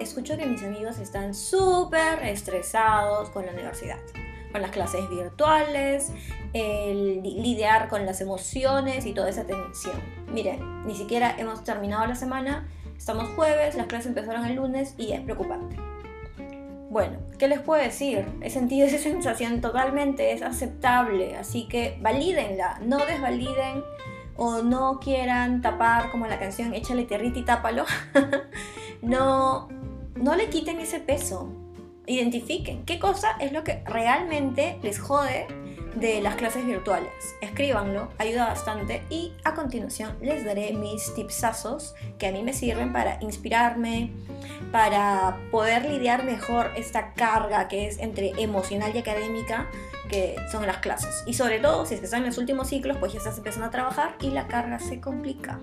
escucho que mis amigos están súper estresados con la universidad, con las clases virtuales, el lidiar con las emociones y toda esa tensión. Miren, ni siquiera hemos terminado la semana, estamos jueves, las clases empezaron el lunes y es preocupante. Bueno, ¿qué les puedo decir? He sentido esa sensación totalmente, es aceptable, así que valídenla, no desvaliden o no quieran tapar como la canción Échale tierrita y tápalo. no, no le quiten ese peso. Identifiquen qué cosa es lo que realmente les jode de las clases virtuales. Escríbanlo, ayuda bastante y a continuación les daré mis tipsazos que a mí me sirven para inspirarme, para poder lidiar mejor esta carga que es entre emocional y académica que son las clases. Y sobre todo, si es que están en los últimos ciclos, pues ya estás empezando a trabajar y la carga se complica.